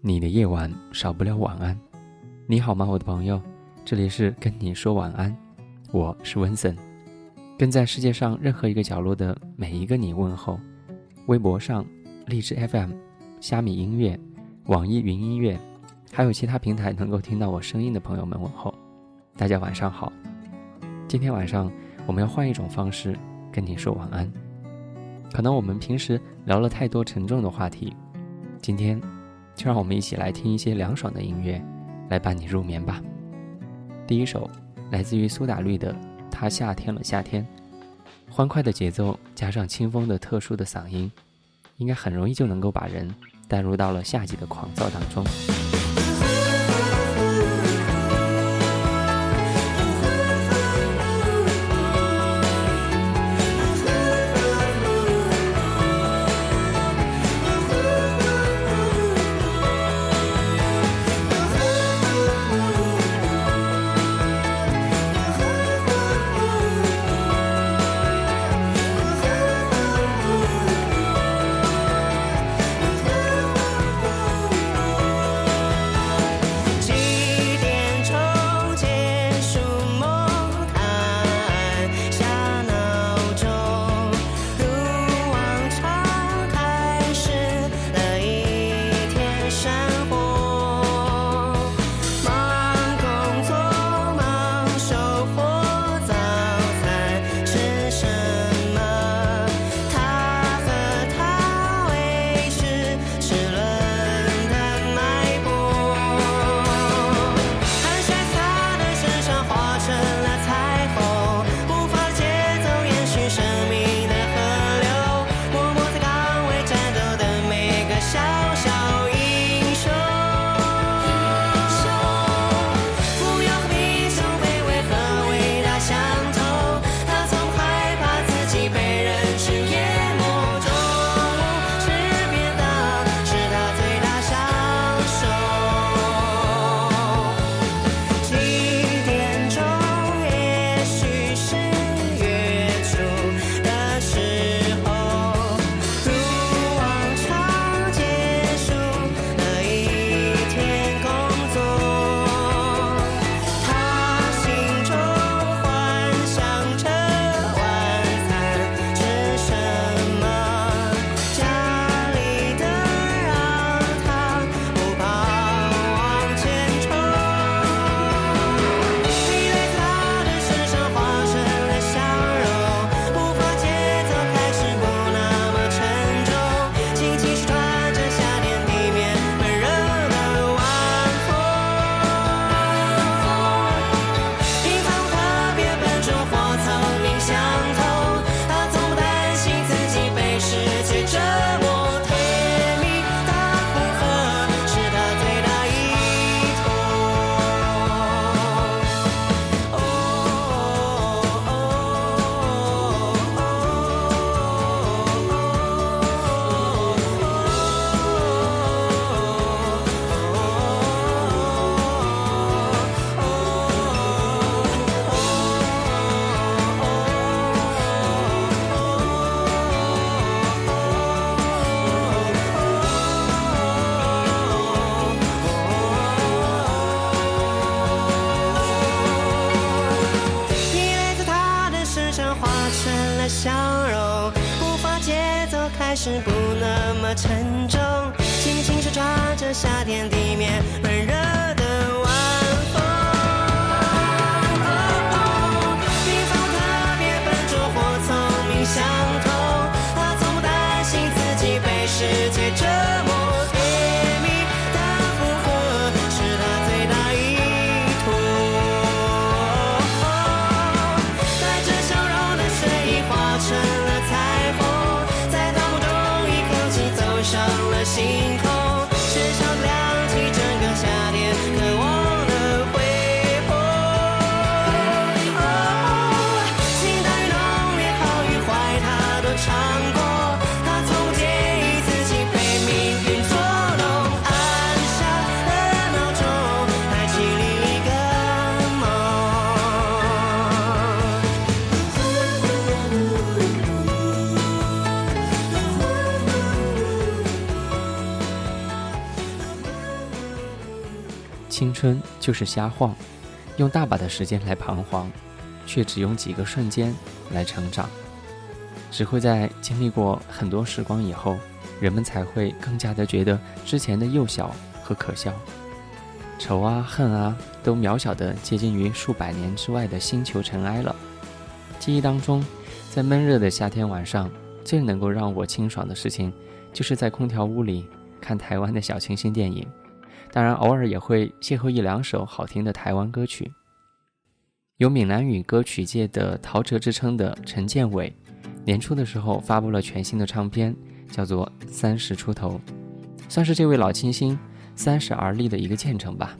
你的夜晚少不了晚安，你好吗，我的朋友？这里是跟你说晚安，我是温森，跟在世界上任何一个角落的每一个你问候。微博上，荔枝 FM、虾米音乐、网易云音乐，还有其他平台能够听到我声音的朋友们问候，大家晚上好。今天晚上我们要换一种方式跟你说晚安，可能我们平时聊了太多沉重的话题，今天。就让我们一起来听一些凉爽的音乐，来伴你入眠吧。第一首来自于苏打绿的《他夏天了夏天》，欢快的节奏加上清风的特殊的嗓音，应该很容易就能够把人带入到了夏季的狂躁当中。夏天地面青春就是瞎晃，用大把的时间来彷徨，却只用几个瞬间来成长。只会在经历过很多时光以后，人们才会更加的觉得之前的幼小和可笑。仇啊恨啊，都渺小的接近于数百年之外的星球尘埃了。记忆当中，在闷热的夏天晚上，最能够让我清爽的事情，就是在空调屋里看台湾的小清新电影。当然，偶尔也会邂逅一两首好听的台湾歌曲。有闽南语歌曲界的陶喆之称的陈建伟，年初的时候发布了全新的唱片，叫做《三十出头》，算是这位老清新三十而立的一个见证吧。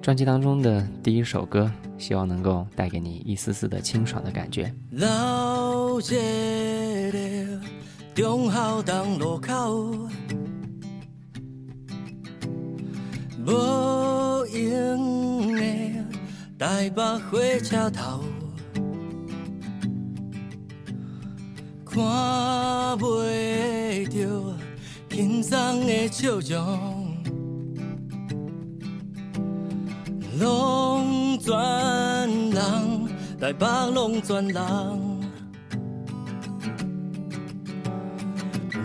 专辑当中的第一首歌，希望能够带给你一丝丝的清爽的感觉。老街的中孝东路口，无影的台北火车头，看袂着轻松的笑容。拢全人，台北拢全人。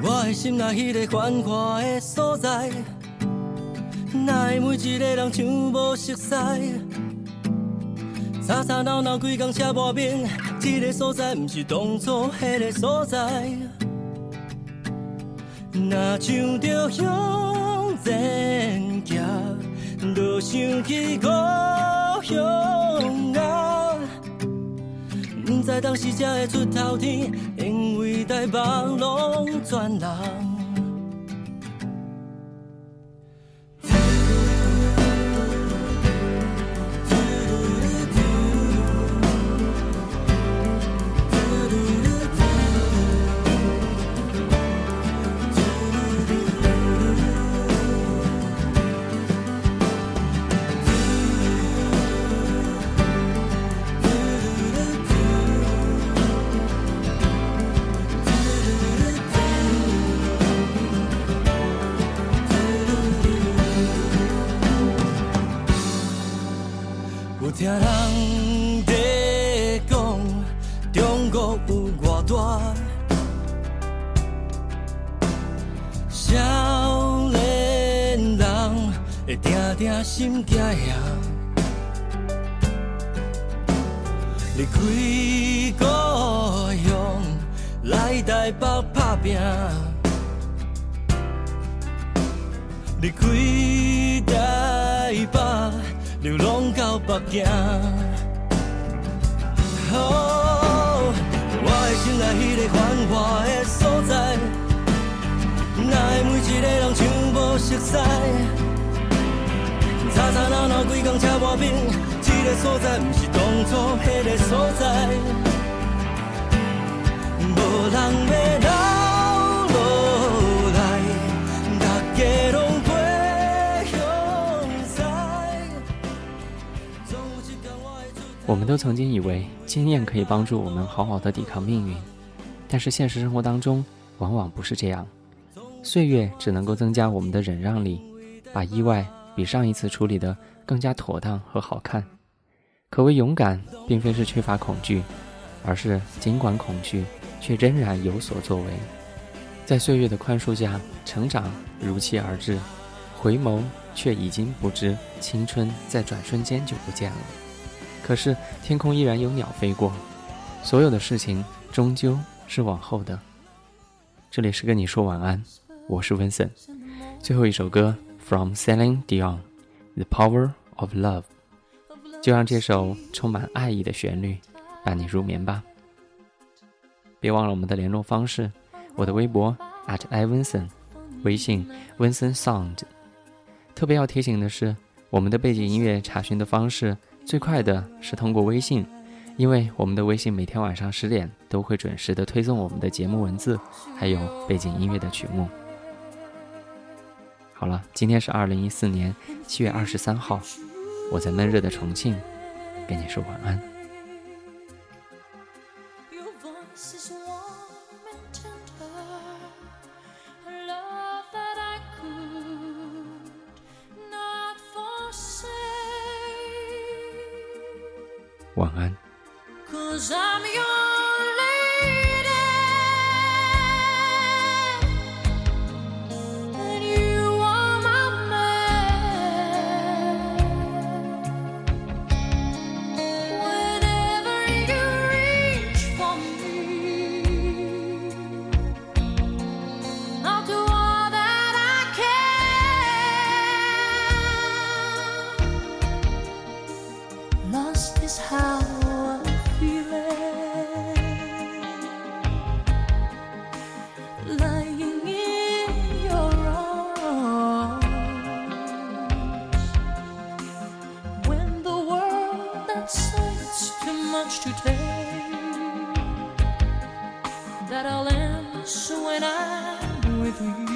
我的心内迄个繁华的所在，哪会每一个人像无熟悉？吵吵闹闹规工车磨面，这个所在毋是当初迄个所在。若想着向前行，就想起故乡啊！毋知当时才会出头天，因为台北拢转人。心惊吓。离开故乡来台北打拼，离开台北。流浪到北京，哦，我的心内迄个繁华的所在，哪会每一个人像无熟悉？吵吵闹闹规工车磨面，这个所在毋是当初迄个所在，无人要留落来，大家拢。我们都曾经以为经验可以帮助我们好好的抵抗命运，但是现实生活当中往往不是这样。岁月只能够增加我们的忍让力，把意外比上一次处理的更加妥当和好看。可谓勇敢，并非是缺乏恐惧，而是尽管恐惧，却仍然有所作为。在岁月的宽恕下，成长如期而至，回眸却已经不知青春在转瞬间就不见了。可是天空依然有鸟飞过，所有的事情终究是往后的。这里是跟你说晚安，我是 Vincent。最后一首歌，From Celine Dion，《The Power of Love》，就让这首充满爱意的旋律伴你入眠吧。别忘了我们的联络方式，我的微博 at Ivanson，微信 Vincent Sound。特别要提醒的是，我们的背景音乐查询的方式。最快的是通过微信，因为我们的微信每天晚上十点都会准时的推送我们的节目文字，还有背景音乐的曲目。好了，今天是二零一四年七月二十三号，我在闷热的重庆，跟你说晚安。晚安。Cause I'm your with you.